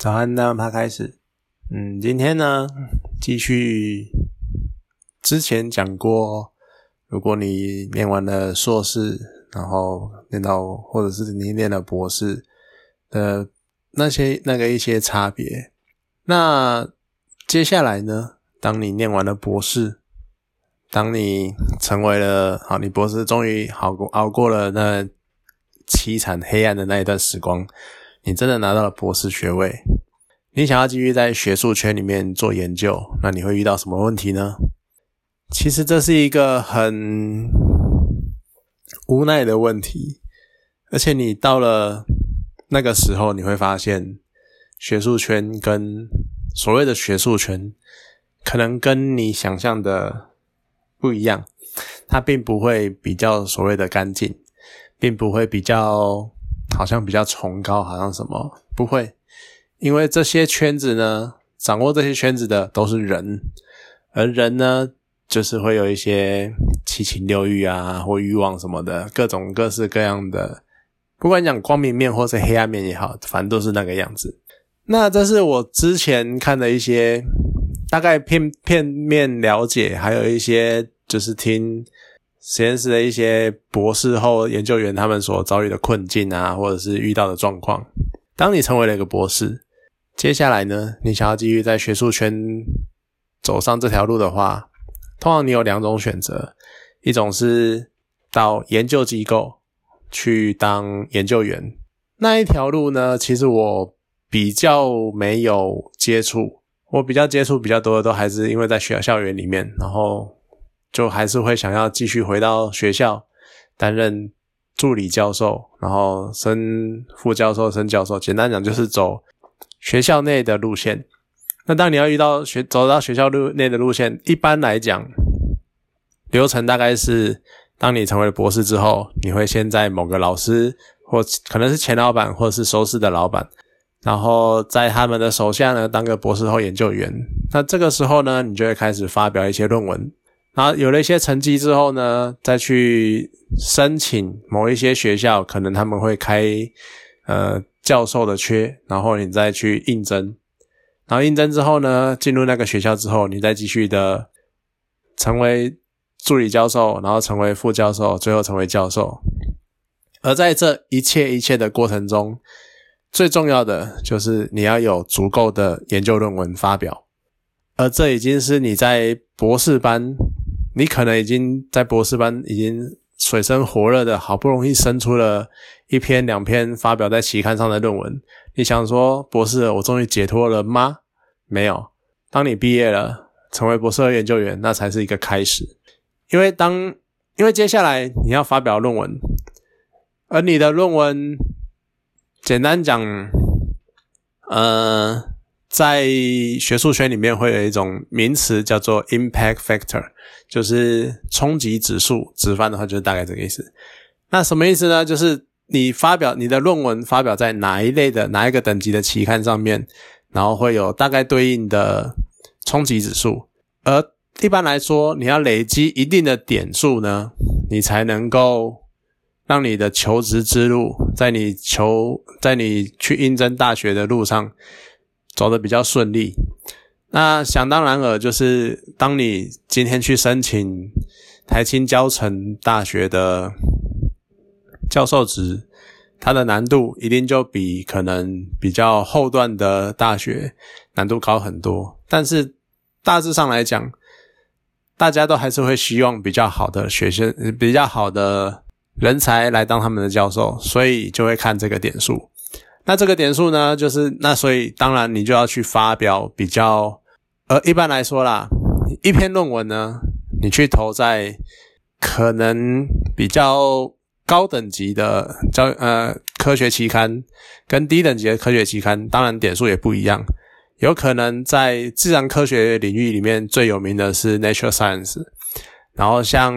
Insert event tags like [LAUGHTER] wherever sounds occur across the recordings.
早安，那他开始。嗯，今天呢，继续之前讲过，如果你念完了硕士，然后念到或者是你念了博士的那些那个一些差别。那接下来呢，当你念完了博士，当你成为了好，你博士终于熬过熬过了那凄惨黑暗的那一段时光。你真的拿到了博士学位，你想要继续在学术圈里面做研究，那你会遇到什么问题呢？其实这是一个很无奈的问题，而且你到了那个时候，你会发现学术圈跟所谓的学术圈，可能跟你想象的不一样，它并不会比较所谓的干净，并不会比较。好像比较崇高，好像什么不会，因为这些圈子呢，掌握这些圈子的都是人，而人呢，就是会有一些七情六欲啊，或欲望什么的，各种各式各样的，不管讲光明面或是黑暗面也好，反正都是那个样子。那这是我之前看的一些大概片片面了解，还有一些就是听。实验室的一些博士后研究员，他们所遭遇的困境啊，或者是遇到的状况。当你成为了一个博士，接下来呢，你想要继续在学术圈走上这条路的话，通常你有两种选择：一种是到研究机构去当研究员，那一条路呢，其实我比较没有接触，我比较接触比较多的都还是因为在学校校园里面，然后。就还是会想要继续回到学校担任助理教授，然后升副教授、升教授。简单讲，就是走学校内的路线。那当你要遇到学走到学校路内的路线，一般来讲，流程大概是：当你成为博士之后，你会先在某个老师或可能是前老板或者是收视的老板，然后在他们的手下呢当个博士后研究员。那这个时候呢，你就会开始发表一些论文。然后有了一些成绩之后呢，再去申请某一些学校，可能他们会开呃教授的缺，然后你再去应征。然后应征之后呢，进入那个学校之后，你再继续的成为助理教授，然后成为副教授，最后成为教授。而在这一切一切的过程中，最重要的就是你要有足够的研究论文发表，而这已经是你在博士班。你可能已经在博士班已经水深火热的，好不容易生出了一篇两篇发表在期刊上的论文。你想说，博士，我终于解脱了吗？没有。当你毕业了，成为博士研究员，那才是一个开始。因为当，因为接下来你要发表论文，而你的论文，简单讲，呃。在学术圈里面会有一种名词叫做 impact factor，就是冲击指数，直翻的话就是大概这个意思。那什么意思呢？就是你发表你的论文发表在哪一类的哪一个等级的期刊上面，然后会有大概对应的冲击指数。而一般来说，你要累积一定的点数呢，你才能够让你的求职之路，在你求在你去应征大学的路上。走的比较顺利，那想当然尔，就是当你今天去申请台青教城大学的教授职，它的难度一定就比可能比较后段的大学难度高很多。但是大致上来讲，大家都还是会希望比较好的学生、比较好的人才来当他们的教授，所以就会看这个点数。那这个点数呢，就是那所以当然你就要去发表比较，呃，一般来说啦，一篇论文呢，你去投在可能比较高等级的教呃科学期刊，跟低等级的科学期刊，当然点数也不一样。有可能在自然科学领域里面最有名的是 Nature Science，然后像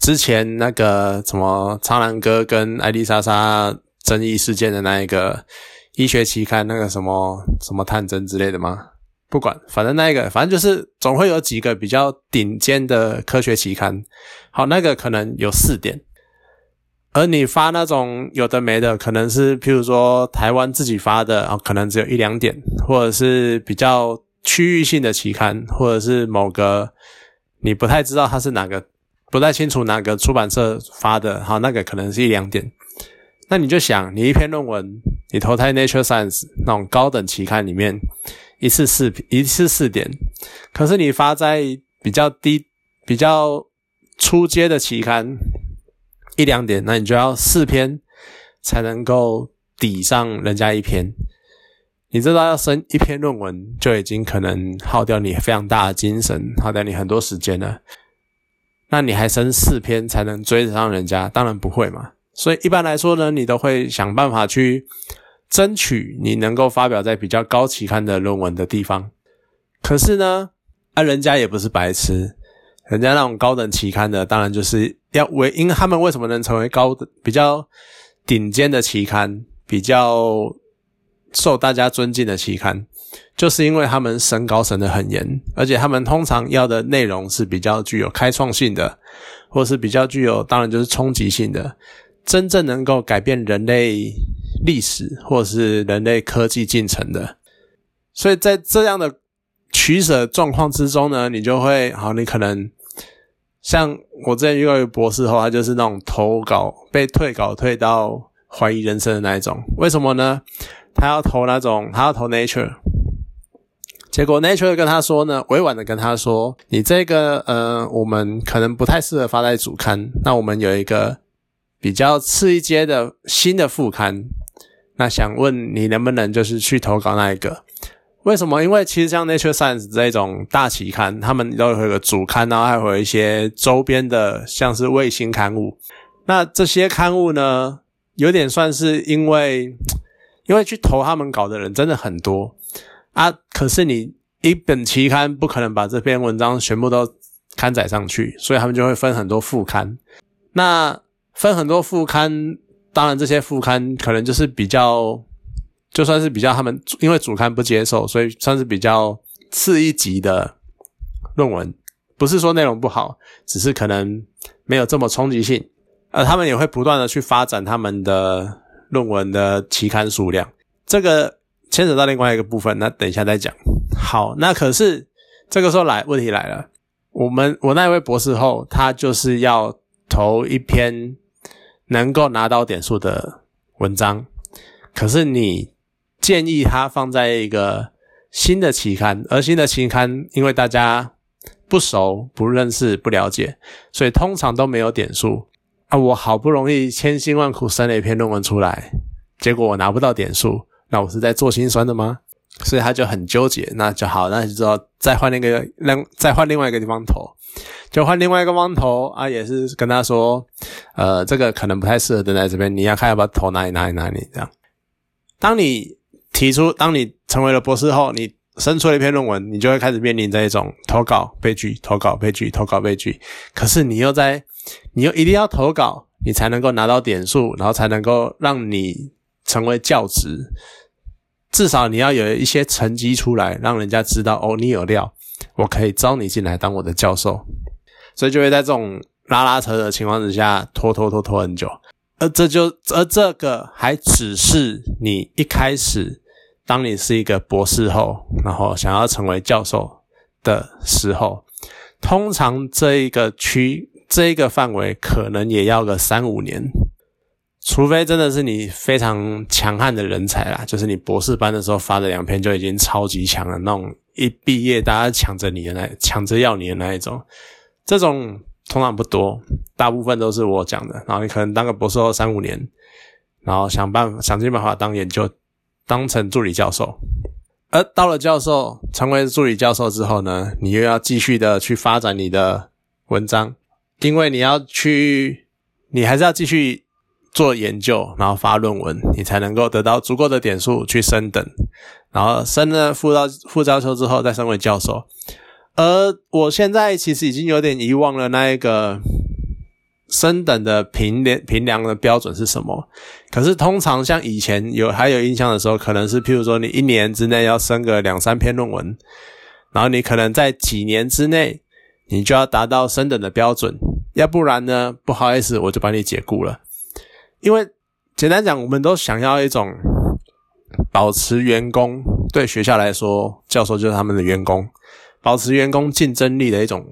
之前那个什么苍兰哥跟艾丽莎莎。争议事件的那一个医学期刊，那个什么什么探针之类的吗？不管，反正那一个，反正就是总会有几个比较顶尖的科学期刊。好，那个可能有四点，而你发那种有的没的，可能是譬如说台湾自己发的，啊，可能只有一两点，或者是比较区域性的期刊，或者是某个你不太知道它是哪个，不太清楚哪个出版社发的，好，那个可能是一两点。那你就想，你一篇论文，你投在 Nature Science 那种高等期刊里面，一次四一次四点，可是你发在比较低、比较初阶的期刊。一两点，那你就要四篇才能够抵上人家一篇。你知道要升一篇论文，就已经可能耗掉你非常大的精神，耗掉你很多时间了。那你还升四篇才能追得上人家？当然不会嘛。所以一般来说呢，你都会想办法去争取你能够发表在比较高期刊的论文的地方。可是呢，啊，人家也不是白痴。人家那种高等期刊的，当然就是要为，因为他们为什么能成为高的、比较顶尖的期刊，比较受大家尊敬的期刊，就是因为他们审稿审得很严，而且他们通常要的内容是比较具有开创性的，或是比较具有，当然就是冲击性的，真正能够改变人类历史或者是人类科技进程的。所以在这样的取舍状况之中呢，你就会好，你可能。像我之前遇到一个博士后，他就是那种投稿被退稿退到怀疑人生的那一种。为什么呢？他要投那种，他要投 Nature，结果 Nature 跟他说呢，委婉的跟他说，你这个呃，我们可能不太适合发在主刊，那我们有一个比较次一阶的新的副刊，那想问你能不能就是去投稿那一个。为什么？因为其实像 Nature Science 这种大期刊，他们都有一个主刊，然后还会有一些周边的，像是卫星刊物。那这些刊物呢，有点算是因为，因为去投他们稿的人真的很多啊。可是你一本期刊不可能把这篇文章全部都刊载上去，所以他们就会分很多副刊。那分很多副刊，当然这些副刊可能就是比较。就算是比较他们，因为主刊不接受，所以算是比较次一级的论文。不是说内容不好，只是可能没有这么冲击性。呃，他们也会不断的去发展他们的论文的期刊数量。这个牵扯到另外一个部分，那等一下再讲。好，那可是这个时候来问题来了，我们我那位博士后，他就是要投一篇能够拿到点数的文章，可是你。建议他放在一个新的期刊，而新的期刊因为大家不熟、不认识、不了解，所以通常都没有点数啊。我好不容易千辛万苦生了一篇论文出来，结果我拿不到点数，那我是在做心酸的吗？所以他就很纠结。那就好，那就知道再换另一个，另再换另外一个地方投，就换另外一个方投啊，也是跟他说，呃，这个可能不太适合等在这边，你要看要不要投哪里哪里哪里这样。当你提出，当你成为了博士后，你生出了一篇论文，你就会开始面临这一种投稿被拒、投稿被拒、投稿被拒。可是你又在，你又一定要投稿，你才能够拿到点数，然后才能够让你成为教职。至少你要有一些成绩出来，让人家知道哦，你有料，我可以招你进来当我的教授。所以就会在这种拉拉扯扯的情况之下，拖拖拖拖很久。而这就，而这个还只是你一开始。当你是一个博士后，然后想要成为教授的时候，通常这一个区这一个范围可能也要个三五年，除非真的是你非常强悍的人才啦，就是你博士班的时候发的两篇就已经超级强了，那种一毕业大家抢着你的那抢着要你的那一种，这种通常不多，大部分都是我讲的。然后你可能当个博士后三五年，然后想办法想尽办法当研究。当成助理教授，而到了教授，成为助理教授之后呢，你又要继续的去发展你的文章，因为你要去，你还是要继续做研究，然后发论文，你才能够得到足够的点数去升等，然后升了副教副教授之后再升为教授。而我现在其实已经有点遗忘了那一个。升等的评量评量的标准是什么？可是通常像以前有还有印象的时候，可能是譬如说你一年之内要升个两三篇论文，然后你可能在几年之内你就要达到升等的标准，要不然呢，不好意思，我就把你解雇了。因为简单讲，我们都想要一种保持员工对学校来说，教授就是他们的员工，保持员工竞争力的一种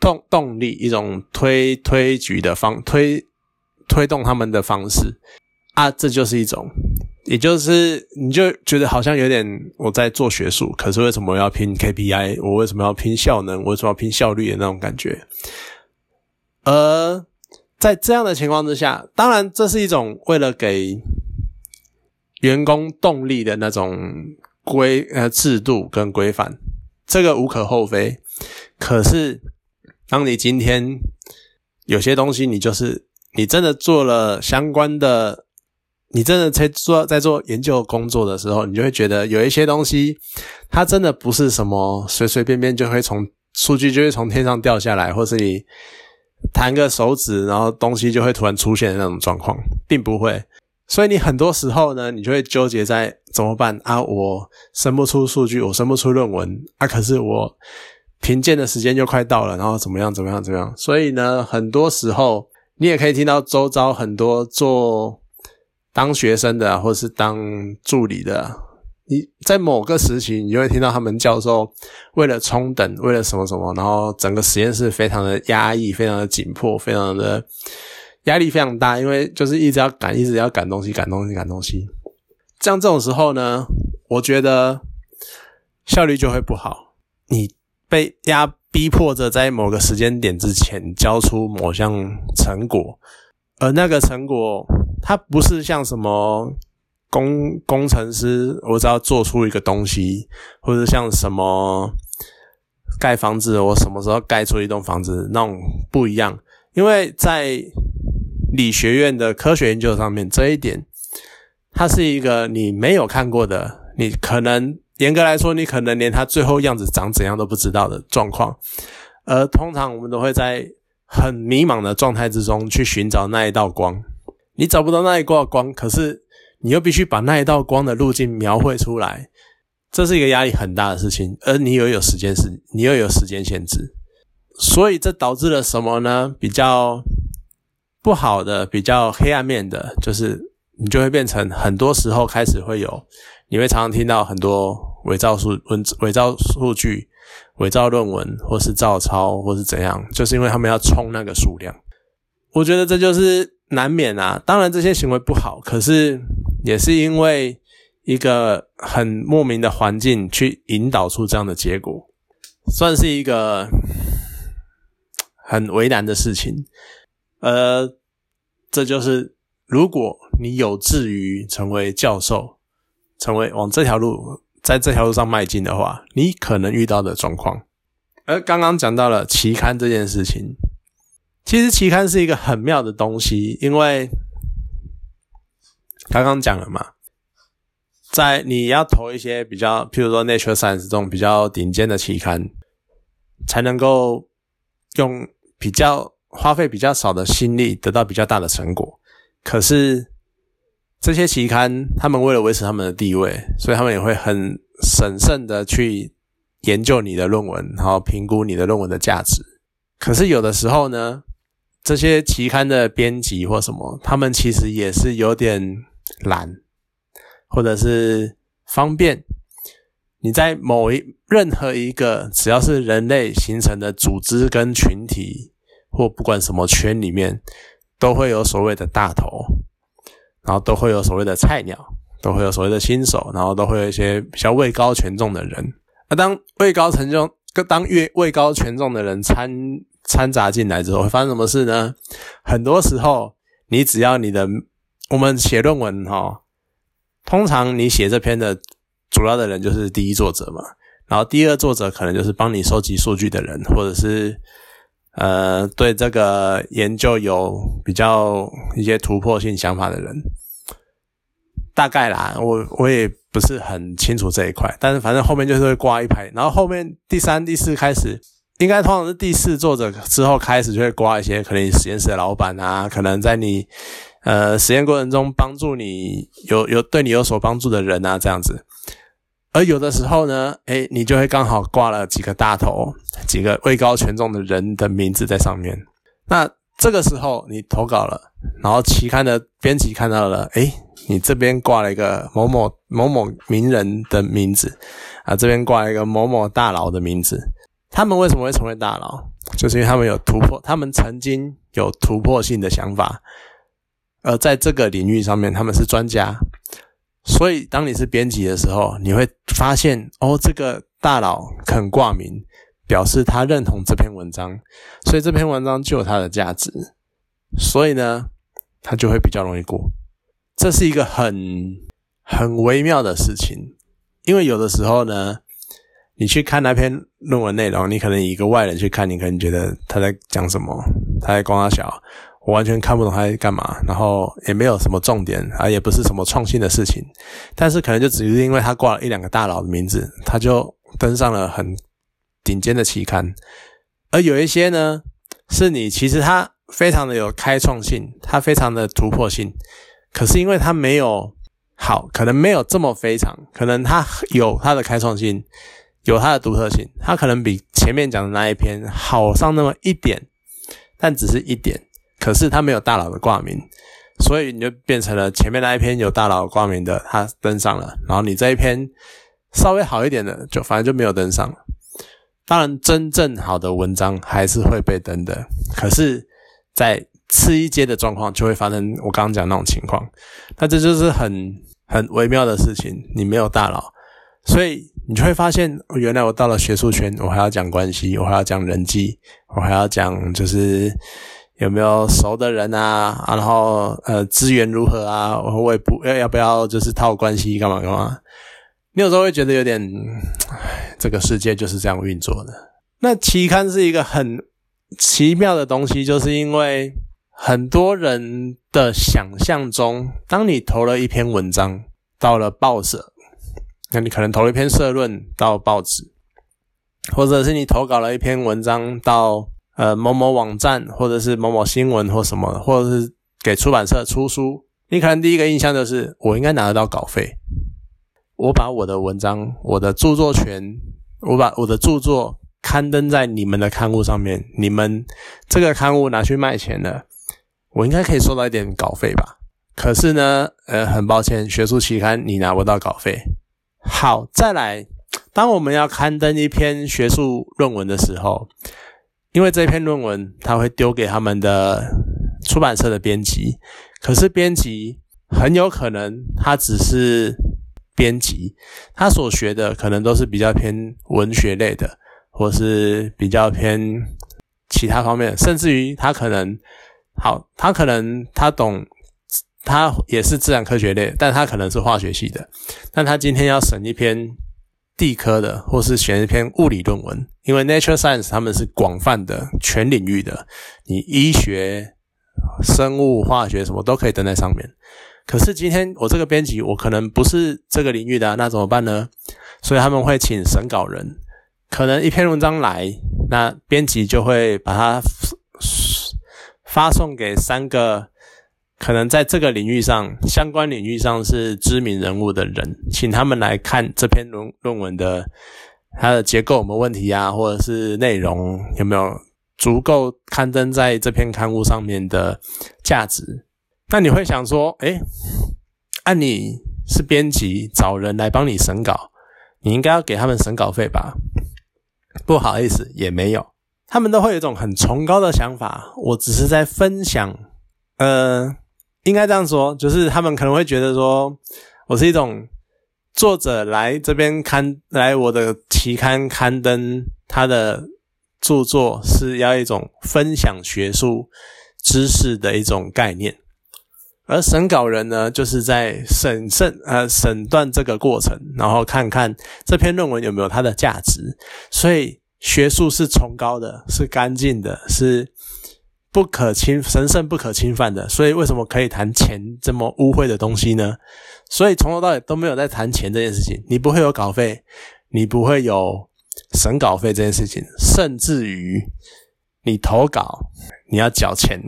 动动力，一种推推举的方推推动他们的方式啊，这就是一种。也就是你就觉得好像有点我在做学术，可是为什么要拼 KPI？我为什么要拼效能？我为什么要拼效率的那种感觉？而在这样的情况之下，当然这是一种为了给员工动力的那种规呃制度跟规范，这个无可厚非。可是当你今天有些东西，你就是你真的做了相关的。你真的在做在做研究工作的时候，你就会觉得有一些东西，它真的不是什么随随便便就会从数据就会从天上掉下来，或是你弹个手指，然后东西就会突然出现的那种状况，并不会。所以你很多时候呢，你就会纠结在怎么办啊？我生不出数据，我生不出论文啊，可是我评鉴的时间就快到了，然后怎么样怎么样怎么样？所以呢，很多时候你也可以听到周遭很多做。当学生的，或是当助理的，你在某个时期，你就会听到他们教授为了冲等，为了什么什么，然后整个实验室非常的压抑，非常的紧迫，非常的压力非常大，因为就是一直要赶，一直要赶东西，赶东西，赶东西。这样这种时候呢，我觉得效率就会不好。你被压逼迫着在某个时间点之前交出某项成果，而那个成果。它不是像什么工工程师，我只要做出一个东西，或者像什么盖房子，我什么时候盖出一栋房子那种不一样。因为在理学院的科学研究上面，这一点它是一个你没有看过的，你可能严格来说，你可能连它最后样子长怎样都不知道的状况。而通常我们都会在很迷茫的状态之中去寻找那一道光。你找不到那一挂光，可是你又必须把那一道光的路径描绘出来，这是一个压力很大的事情，而你又有时间是，你又有时间限制，所以这导致了什么呢？比较不好的、比较黑暗面的，就是你就会变成很多时候开始会有，你会常常听到很多伪造数文、伪造数据、伪造论文，或是照抄，或是怎样，就是因为他们要冲那个数量。我觉得这就是。难免啊，当然这些行为不好，可是也是因为一个很莫名的环境去引导出这样的结果，算是一个很为难的事情。呃，这就是如果你有志于成为教授，成为往这条路在这条路上迈进的话，你可能遇到的状况。而刚刚讲到了期刊这件事情。其实期刊是一个很妙的东西，因为刚刚讲了嘛，在你要投一些比较，譬如说《Nature Science》这种比较顶尖的期刊，才能够用比较花费比较少的心力得到比较大的成果。可是这些期刊，他们为了维持他们的地位，所以他们也会很审慎的去研究你的论文，然后评估你的论文的价值。可是有的时候呢？这些期刊的编辑或什么，他们其实也是有点懒，或者是方便。你在某一任何一个只要是人类形成的组织跟群体，或不管什么圈里面，都会有所谓的大头，然后都会有所谓的菜鸟，都会有所谓的新手，然后都会有一些比较位高权重的人。那当位高权重，当越位高权重的人参。掺杂进来之后会发生什么事呢？很多时候，你只要你的我们写论文哈，通常你写这篇的主要的人就是第一作者嘛，然后第二作者可能就是帮你收集数据的人，或者是呃对这个研究有比较一些突破性想法的人，大概啦，我我也不是很清楚这一块，但是反正后面就是会挂一排，然后后面第三、第四开始。应该通常是第四作者之后开始就会刮一些可能实验室的老板啊，可能在你呃实验过程中帮助你有有对你有所帮助的人啊这样子，而有的时候呢，哎，你就会刚好挂了几个大头，几个位高权重的人的名字在上面。那这个时候你投稿了，然后期刊的编辑看到了，诶，你这边挂了一个某某某某名人的名字，啊，这边挂了一个某某大佬的名字。他们为什么会成为大佬？就是因为他们有突破，他们曾经有突破性的想法，而在这个领域上面他们是专家。所以当你是编辑的时候，你会发现，哦，这个大佬肯挂名。表示他认同这篇文章，所以这篇文章就有它的价值，所以呢，他就会比较容易过。这是一个很很微妙的事情，因为有的时候呢，你去看那篇论文内容，你可能以一个外人去看，你可能觉得他在讲什么，他在光他小，我完全看不懂他在干嘛，然后也没有什么重点啊，也不是什么创新的事情，但是可能就只是因为他挂了一两个大佬的名字，他就登上了很。顶尖的期刊，而有一些呢，是你其实它非常的有开创性，它非常的突破性，可是因为它没有好，可能没有这么非常，可能它有它的开创性，有它的独特性，它可能比前面讲的那一篇好上那么一点，但只是一点，可是他没有大佬的挂名，所以你就变成了前面那一篇有大佬挂名的，他登上了，然后你这一篇稍微好一点的，就反正就没有登上了。当然，真正好的文章还是会被登的。可是，在次一阶的状况就会发生我刚刚讲那种情况。那这就是很 [LAUGHS] 很微妙的事情。你没有大佬，所以你就会发现，原来我到了学术圈，我还要讲关系，我还要讲人际，我还要讲就是有没有熟的人啊，然后呃资源如何啊，我也不要要不要就是套关系干嘛干嘛。你有时候会觉得有点，这个世界就是这样运作的。那期刊是一个很奇妙的东西，就是因为很多人的想象中，当你投了一篇文章到了报社，那你可能投了一篇社论到报纸，或者是你投稿了一篇文章到呃某某网站，或者是某某新闻或什么，或者是给出版社出书，你可能第一个印象就是我应该拿得到稿费。我把我的文章、我的著作权，我把我的著作刊登在你们的刊物上面，你们这个刊物拿去卖钱了，我应该可以收到一点稿费吧？可是呢，呃，很抱歉，学术期刊你拿不到稿费。好，再来，当我们要刊登一篇学术论文的时候，因为这篇论文他会丢给他们的出版社的编辑，可是编辑很有可能他只是。编辑他所学的可能都是比较偏文学类的，或是比较偏其他方面，甚至于他可能好，他可能他懂，他也是自然科学类，但他可能是化学系的，但他今天要审一篇地科的，或是选一篇物理论文，因为 Nature Science 他们是广泛的全领域的，你医学、生物、化学什么都可以登在上面。可是今天我这个编辑，我可能不是这个领域的，那怎么办呢？所以他们会请审稿人，可能一篇文章来，那编辑就会把它发送给三个可能在这个领域上、相关领域上是知名人物的人，请他们来看这篇论论文的它的结构有没有问题啊，或者是内容有没有足够刊登在这篇刊物上面的价值。那你会想说，哎，按你是编辑，找人来帮你审稿，你应该要给他们审稿费吧？不好意思，也没有。他们都会有一种很崇高的想法，我只是在分享。呃，应该这样说，就是他们可能会觉得说，我是一种作者来这边刊来我的期刊刊登他的著作，是要一种分享学术知识的一种概念。而审稿人呢，就是在审慎呃审断这个过程，然后看看这篇论文有没有它的价值。所以学术是崇高的，是干净的，是不可侵、神圣不可侵犯的。所以为什么可以谈钱这么污秽的东西呢？所以从头到尾都没有在谈钱这件事情。你不会有稿费，你不会有审稿费这件事情，甚至于你投稿你要缴钱，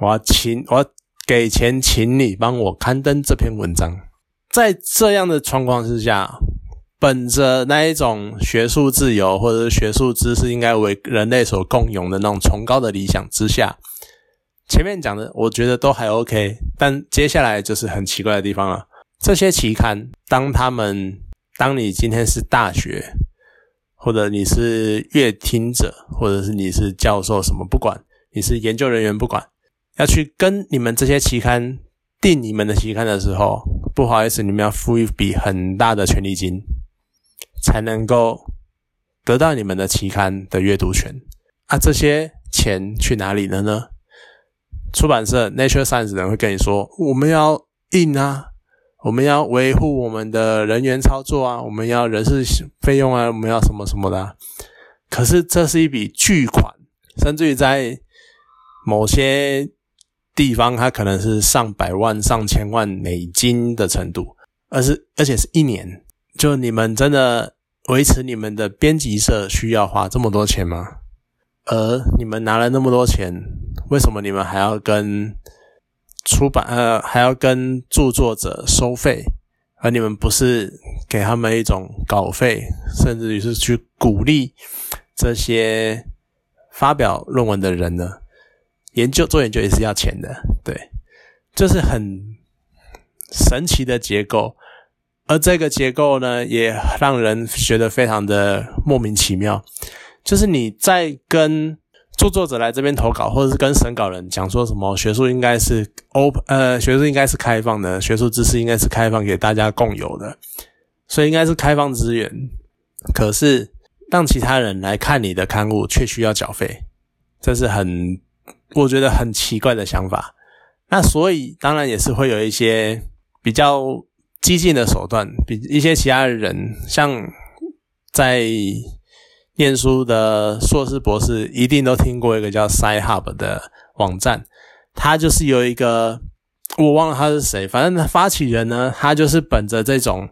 我要请我。给钱请你帮我刊登这篇文章，在这样的状况之下，本着那一种学术自由或者是学术知识应该为人类所共有的那种崇高的理想之下，前面讲的我觉得都还 OK，但接下来就是很奇怪的地方了。这些期刊，当他们，当你今天是大学，或者你是阅听者，或者是你是教授，什么不管，你是研究人员不管，要去跟你们这些期刊定你们的期刊的时候，不好意思，你们要付一笔很大的权利金，才能够得到你们的期刊的阅读权。啊，这些钱去哪里了呢？出版社 Nature Science 人会跟你说，我们要印啊。我们要维护我们的人员操作啊，我们要人事费用啊，我们要什么什么的。可是这是一笔巨款，甚至于在某些地方，它可能是上百万、上千万美金的程度，而是而且是一年。就你们真的维持你们的编辑社需要花这么多钱吗？而你们拿了那么多钱，为什么你们还要跟？出版呃还要跟著作者收费，而你们不是给他们一种稿费，甚至于是去鼓励这些发表论文的人呢？研究做研究也是要钱的，对，就是很神奇的结构，而这个结构呢，也让人觉得非常的莫名其妙，就是你在跟。著作者来这边投稿，或者是跟审稿人讲说什么学术应该是 open，呃，学术应该是开放的，学术知识应该是开放给大家共有的，所以应该是开放资源。可是让其他人来看你的刊物，却需要缴费，这是很我觉得很奇怪的想法。那所以当然也是会有一些比较激进的手段，比一些其他的人像在。念书的硕士博士一定都听过一个叫 SciHub 的网站，它就是有一个我忘了他是谁，反正发起人呢，他就是本着这种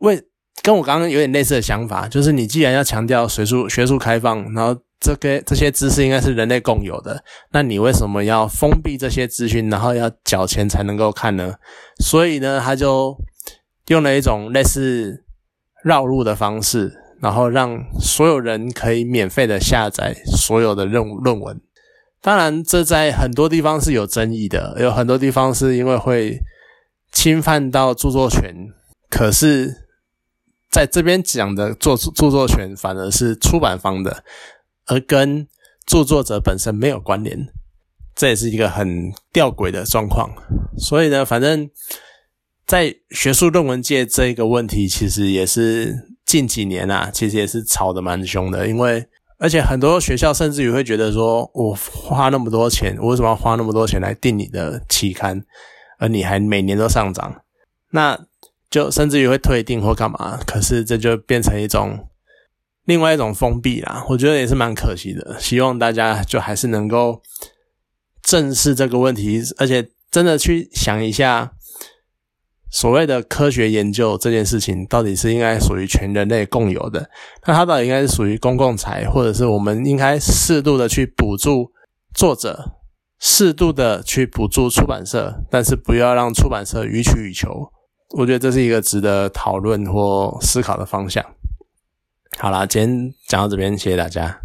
为跟我刚刚有点类似的想法，就是你既然要强调学术学术开放，然后这个这些知识应该是人类共有的，那你为什么要封闭这些资讯，然后要缴钱才能够看呢？所以呢，他就用了一种类似绕路的方式。然后让所有人可以免费的下载所有的论论文，当然这在很多地方是有争议的，有很多地方是因为会侵犯到著作权。可是在这边讲的作著作权反而是出版方的，而跟著作者本身没有关联，这也是一个很吊诡的状况。所以呢，反正在学术论文界这一个问题，其实也是。近几年啊，其实也是吵得蛮凶的，因为而且很多学校甚至于会觉得说，我花那么多钱，我为什么要花那么多钱来订你的期刊，而你还每年都上涨，那就甚至于会退订或干嘛？可是这就变成一种另外一种封闭啦，我觉得也是蛮可惜的。希望大家就还是能够正视这个问题，而且真的去想一下。所谓的科学研究这件事情，到底是应该属于全人类共有的？那它到底应该是属于公共财，或者是我们应该适度的去补助作者，适度的去补助出版社，但是不要让出版社予取予求。我觉得这是一个值得讨论或思考的方向。好啦，今天讲到这边，谢谢大家。